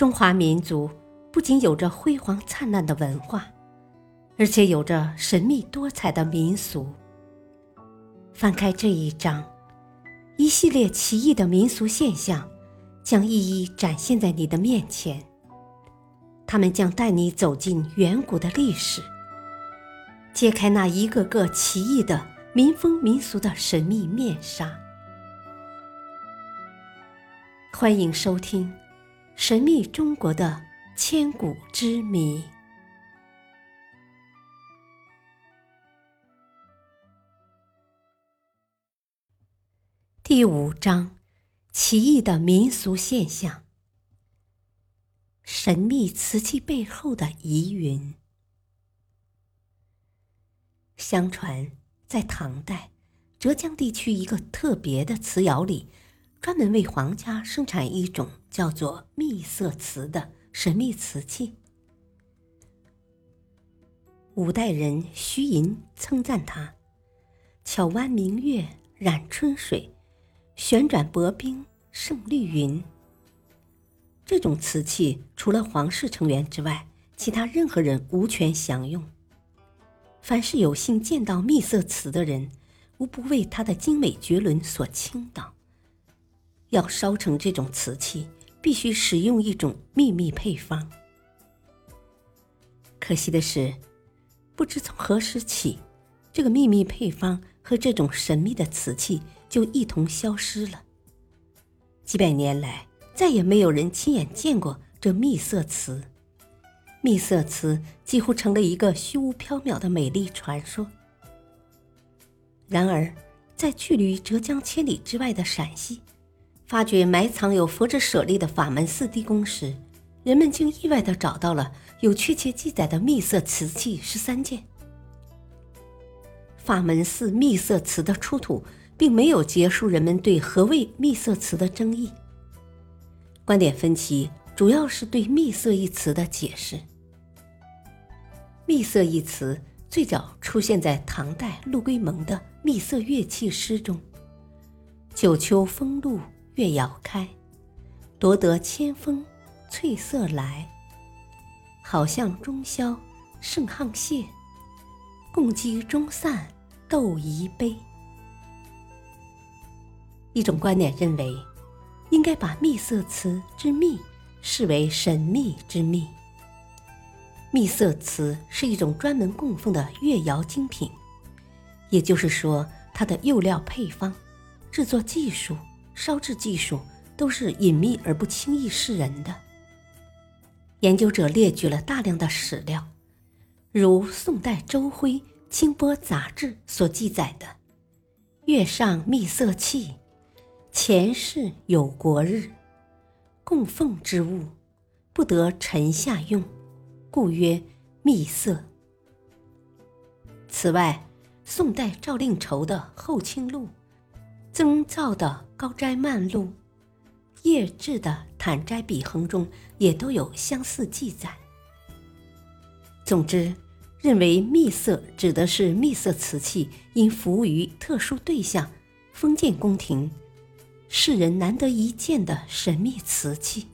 中华民族不仅有着辉煌灿烂的文化，而且有着神秘多彩的民俗。翻开这一章，一系列奇异的民俗现象将一一展现在你的面前。他们将带你走进远古的历史，揭开那一个个奇异的民风民俗的神秘面纱。欢迎收听《神秘中国的千古之谜》第五章：奇异的民俗现象。神秘瓷器背后的疑云。相传，在唐代，浙江地区一个特别的瓷窑里，专门为皇家生产一种叫做秘色瓷的神秘瓷器。五代人徐寅称赞它：“巧弯明月染春水，旋转薄冰胜绿云。”这种瓷器除了皇室成员之外，其他任何人无权享用。凡是有幸见到秘色瓷的人，无不为它的精美绝伦所倾倒。要烧成这种瓷器，必须使用一种秘密配方。可惜的是，不知从何时起，这个秘密配方和这种神秘的瓷器就一同消失了。几百年来。再也没有人亲眼见过这秘色瓷，秘色瓷几乎成了一个虚无缥缈的美丽传说。然而，在距离浙江千里之外的陕西，发掘埋藏有佛指舍利的法门寺地宫时，人们竟意外地找到了有确切记载的秘色瓷器十三件。法门寺秘色瓷的出土，并没有结束人们对何谓秘色瓷的争议。观点分歧主要是对“秘色”一词的解释。“秘色”一词最早出现在唐代陆龟蒙的《秘色乐器诗》中：“九秋风露月遥开，夺得千峰翠色来。好向中宵胜沆瀣，共击中散斗一杯。”一种观点认为。应该把秘色瓷之秘视为神秘之秘。秘色瓷是一种专门供奉的越窑精品，也就是说，它的釉料配方、制作技术、烧制技术都是隐秘而不轻易示人的。研究者列举了大量的史料，如宋代周辉《清波杂志》所记载的“月上秘色器”。前世有国日，供奉之物，不得臣下用，故曰秘色。此外，宋代赵令筹的《后清录》，曾造的《高斋漫录》，叶志的《坦斋笔衡》中也都有相似记载。总之，认为秘色指的是秘色瓷器因服务于特殊对象，封建宫廷。世人难得一见的神秘瓷器，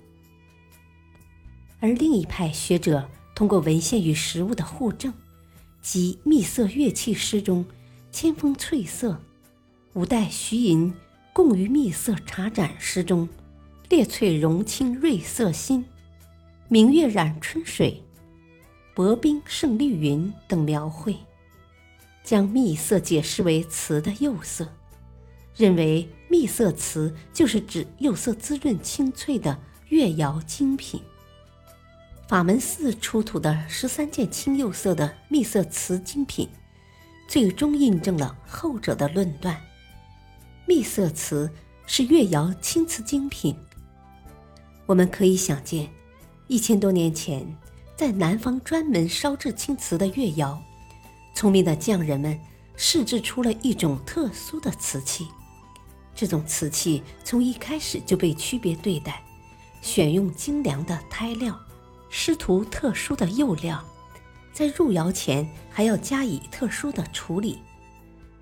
而另一派学者通过文献与实物的互证，及《秘色乐器诗》中“千峰翠色”，五代徐寅《贡于秘色茶盏诗》中“列翠容清瑞色新，明月染春水，薄冰胜绿云”等描绘，将秘色解释为瓷的釉色。认为秘色瓷就是指釉色滋润清脆的越窑精品。法门寺出土的十三件青釉色的秘色瓷精品，最终印证了后者的论断：秘色瓷是越窑青瓷精品。我们可以想见，一千多年前，在南方专门烧制青瓷的越窑，聪明的匠人们试制出了一种特殊的瓷器。这种瓷器从一开始就被区别对待，选用精良的胎料，施涂特殊的釉料，在入窑前还要加以特殊的处理，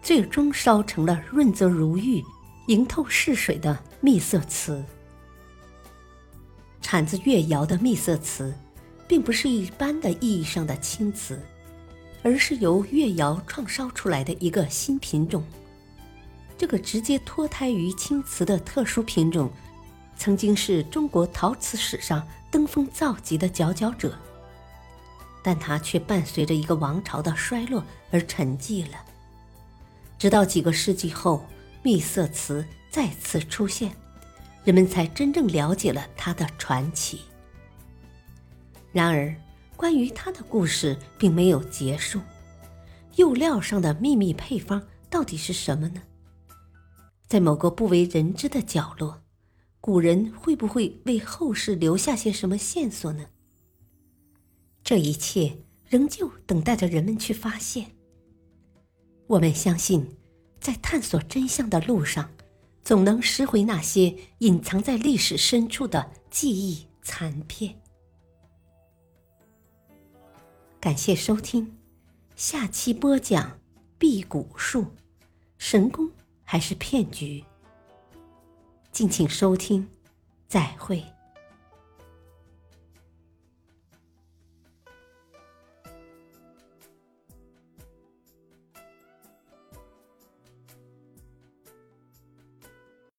最终烧成了润泽如玉、莹透似水的秘色瓷。产自越窑的秘色瓷，并不是一般的意义上的青瓷，而是由越窑创烧出来的一个新品种。这个直接脱胎于青瓷的特殊品种，曾经是中国陶瓷史上登峰造极的佼佼者，但它却伴随着一个王朝的衰落而沉寂了。直到几个世纪后，秘色瓷再次出现，人们才真正了解了它的传奇。然而，关于它的故事并没有结束。釉料上的秘密配方到底是什么呢？在某个不为人知的角落，古人会不会为后世留下些什么线索呢？这一切仍旧等待着人们去发现。我们相信，在探索真相的路上，总能拾回那些隐藏在历史深处的记忆残片。感谢收听，下期播讲辟谷术，神功。还是骗局。敬请收听，再会。